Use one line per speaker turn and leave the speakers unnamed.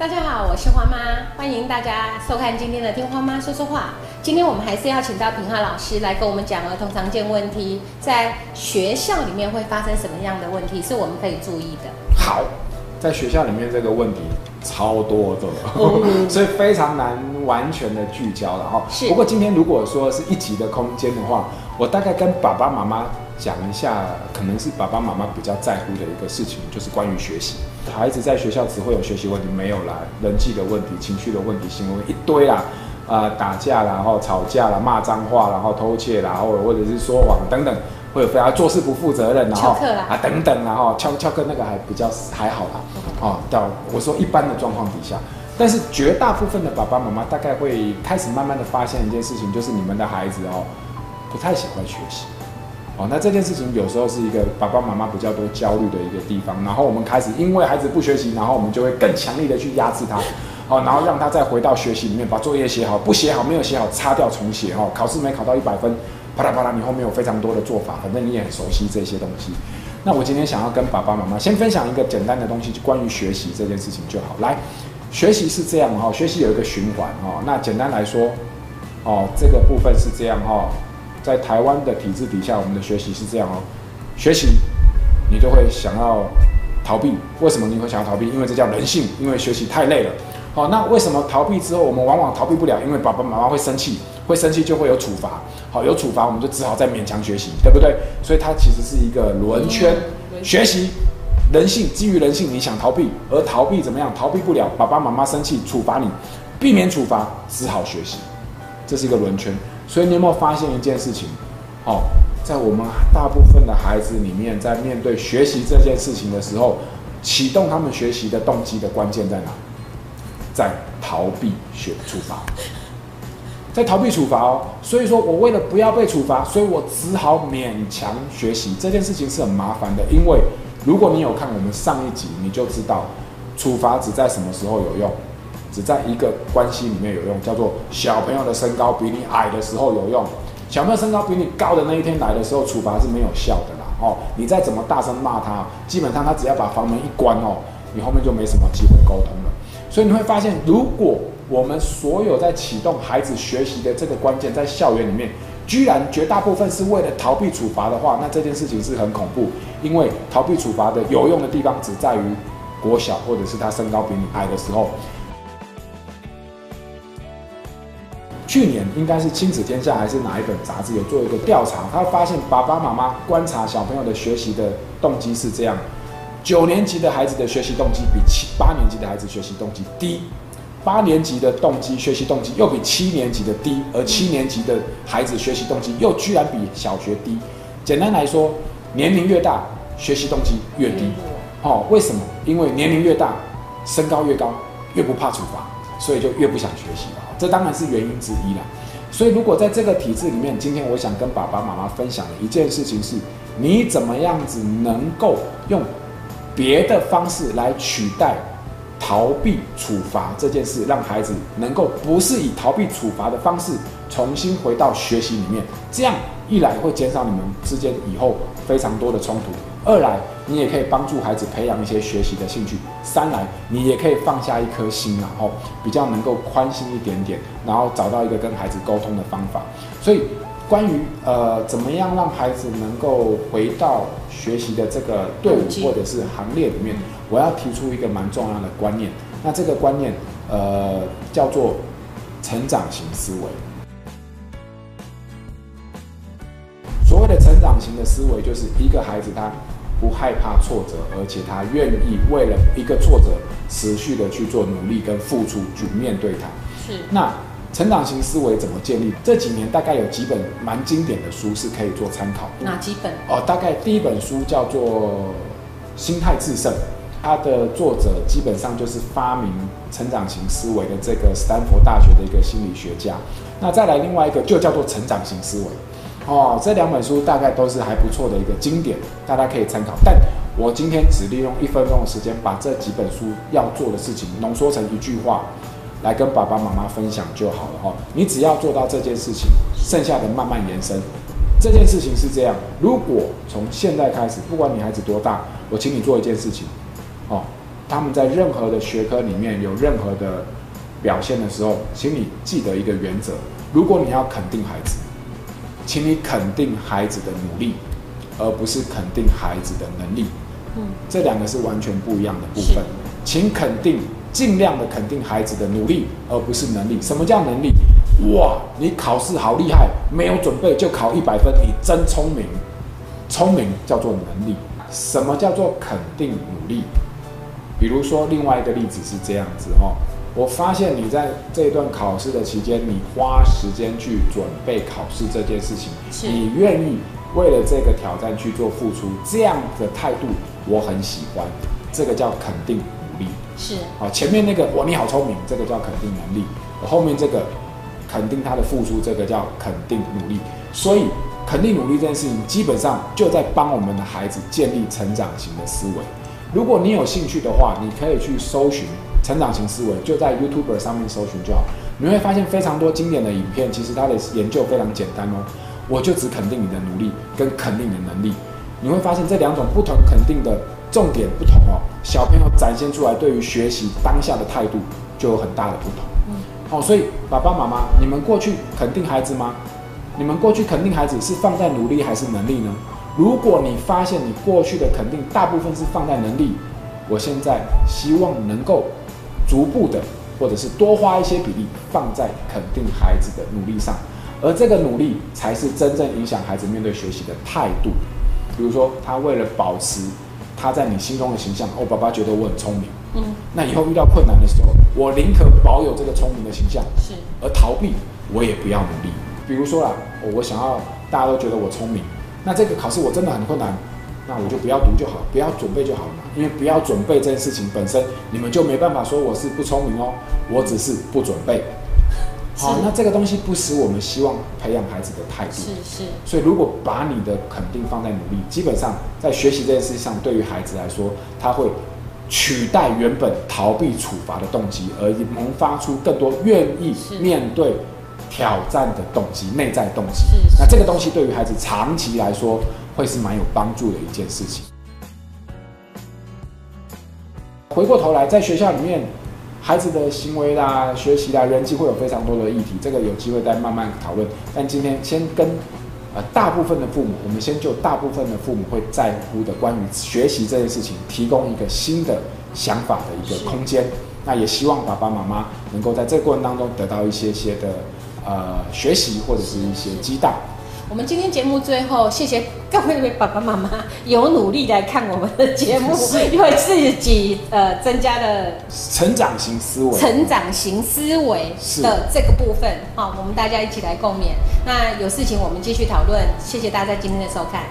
大家好，我是花妈，欢迎大家收看今天的《听花妈说说话》。今天我们还是要请到平浩老师来跟我们讲儿童常见问题，在学校里面会发生什么样的问题，是我们可以注意的。
好，在学校里面这个问题超多的，所以非常难完全的聚焦然后。
是
不过今天如果说是一集的空间的话，我大概跟爸爸妈妈讲一下，可能是爸爸妈妈比较在乎的一个事情，就是关于学习。孩子在学校只会有学习问题，没有啦，人际的问题、情绪的问题、行为一堆啦。啊、打架啦，然后吵架啦，骂脏话，然后偷窃啦，或者或者是说谎等等，会有非常做事不负责任，然后啊等等，然后翘翘课那个还比较还好啦。哦，到我说一般的状况底下，但是绝大部分的爸爸妈妈大概会开始慢慢的发现一件事情，就是你们的孩子哦不太喜欢学习。哦，那这件事情有时候是一个爸爸妈妈比较多焦虑的一个地方，然后我们开始因为孩子不学习，然后我们就会更强力的去压制他，哦，然后让他再回到学习里面，把作业写好，不写好没有写好擦掉重写哦，考试没考到一百分，啪啦啪啦，你后面有非常多的做法，反正你也很熟悉这些东西。那我今天想要跟爸爸妈妈先分享一个简单的东西，就关于学习这件事情就好。来，学习是这样哈、学习有一个循环哦。那简单来说，哦，这个部分是这样哈、在台湾的体制底下，我们的学习是这样哦，学习你就会想要逃避。为什么你会想要逃避？因为这叫人性，因为学习太累了。好、那为什么逃避之后，我们往往逃避不了？因为爸爸妈妈会生气，会生气就会有处罚。好，有处罚我们就只好再勉强学习，对不对？所以它其实是一个轮圈，
轮圈
学习。人性基于人性，你想逃避，而逃避怎么样？逃避不了，爸爸妈妈生气处罚你，避免处罚，只好学习，这是一个轮圈。所以你有没有发现一件事情？哦，在我们大部分的孩子里面，在面对学习这件事情的时候，启动他们学习的动机的关键在哪？在逃避学处罚，在逃避处罚哦。所以说我为了不要被处罚，所以我只好勉强学习。这件事情是很麻烦的，因为如果你有看我们上一集，你就知道处罚只在什么时候有用，只在一个关系里面有用，叫做小朋友的身高比你矮的时候有用。小朋友身高比你高的那一天来的时候，处罚是没有效的啦。哦，你再怎么大声骂他，基本上他只要把房门一关哦，你后面就没什么机会沟通了。所以你会发现，如果我们所有在启动孩子学习的这个关键，在校园里面，居然绝大部分是为了逃避处罚的话，那这件事情是很恐怖。因为逃避处罚的有用的地方只在于国小或者是他身高比你矮的时候。去年应该是《亲子天下》还是哪一本杂志有做一个调查，他发现爸爸妈妈观察小朋友的学习的动机是这样：九年级的孩子的学习动机比七八年级的孩子学习动机低，八年级的动机学习动机又比七年级的低，而七年级的孩子学习动机又居然比小学低。简单来说，年龄越大，学习动机越低。哦，为什么？因为年龄越大，身高越高，越不怕处罚，所以就越不想学习了。这当然是原因之一啦。所以，如果在这个体制里面，今天我想跟爸爸妈妈分享的一件事情是，你怎么样子能够用别的方式来取代逃避处罚这件事，让孩子能够不是以逃避处罚的方式重新回到学习里面。这样一来会减少你们之间以后非常多的冲突，二来你也可以帮助孩子培养一些学习的兴趣，三来你也可以放下一颗心，然后比较能够宽心一点点，然后找到一个跟孩子沟通的方法。所以关于呃怎么样让孩子能够回到学习的这个队伍或者是行列里面，我要提出一个蛮重要的观念。那这个观念呃叫做成长型思维。型的思维，就是一个孩子他不害怕挫折，而且他愿意为了一个挫折持续的去做努力跟付出，去面对它。
是
那成长型思维怎么建立？这几年大概有几本蛮经典的书是可以做参考的。
哪几本？
哦，大概第一本书叫做《心态制胜》，它的作者基本上就是发明成长型思维的这个斯坦福大学的一个心理学家。那再来另外一个就叫做成长型思维。哦，这两本书大概都是还不错的一个经典，大家可以参考。但我今天只利用一分钟的时间，把这几本书要做的事情浓缩成一句话，来跟爸爸妈妈分享就好了哦。你只要做到这件事情，剩下的慢慢延伸。这件事情是这样，如果从现在开始，不管你孩子多大，我请你做一件事情，哦，他们在任何的学科里面有任何的表现的时候，请你记得一个原则：如果你要肯定孩子，请你肯定孩子的努力，而不是肯定孩子的能力。嗯，这两个是完全不一样的部分。请肯定，尽量的肯定孩子的努力，而不是能力。什么叫能力？哇，你考试好厉害，没有准备就考一百分，你真聪明。聪明叫做能力。什么叫做肯定努力？比如说，另外一个例子是这样子哦。我发现你在这一段考试的期间，你花时间去准备考试这件事情，你愿意为了这个挑战去做付出，这样的态度我很喜欢。这个叫肯定努力。
是。
啊，前面那个哇，你好聪明，这个叫肯定能力。后面这个肯定他的付出，这个叫肯定努力。所以。肯定努力这件事情，基本上就在帮我们的孩子建立成长型的思维。如果你有兴趣的话，你可以去搜寻成长型思维，就在 YouTube 上面搜寻就好。你会发现非常多经典的影片，其实它的研究非常简单哦。我就只肯定你的努力跟肯定你的能力，你会发现这两种不同肯定的重点不同哦。小朋友展现出来对于学习当下的态度就有很大的不同。嗯，好，所以爸爸妈妈，你们过去肯定孩子吗？你们过去肯定孩子是放在努力还是能力呢？如果你发现你过去的肯定大部分是放在能力，我现在希望能够逐步的，或者是多花一些比例放在肯定孩子的努力上，而这个努力才是真正影响孩子面对学习的态度。比如说，他为了保持他在你心中的形象，哦，爸爸觉得我很聪明，嗯，那以后遇到困难的时候，我宁可保有这个聪明的形象，
是，
而逃避我也不要努力。比如说啦，我想要大家都觉得我聪明，那这个考试我真的很困难，那我就不要读就好，不要准备就好了嘛。因为不要准备这件事情本身，你们就没办法说我是不聪明哦，我只是不准备。好，那这个东西不使我们希望培养孩子的态度。
是是。
所以如果把你的肯定放在努力，基本上在学习这件事上，对于孩子来说，他会取代原本逃避处罚的动机，而萌发出更多愿意面对。挑战的动机，内在动机，那这个东西对于孩子长期来说会是蛮有帮助的一件事情。回过头来，在学校里面，孩子的行为啦、学习啦、人际会有非常多的议题，这个有机会再慢慢讨论。但今天先跟呃大部分的父母，我们先就大部分的父母会在乎的关于学习这件事情，提供一个新的想法的一个空间。那也希望爸爸妈妈能够在这个过程当中得到一些些的。呃，学习或者是一些激荡。
我们今天节目最后，谢谢各位爸爸妈妈有努力来看我们的节目，因为自己呃增加了
成长型思维、
成长型思维的这个部分。好，我们大家一起来共勉。那有事情我们继续讨论。谢谢大家今天的收看。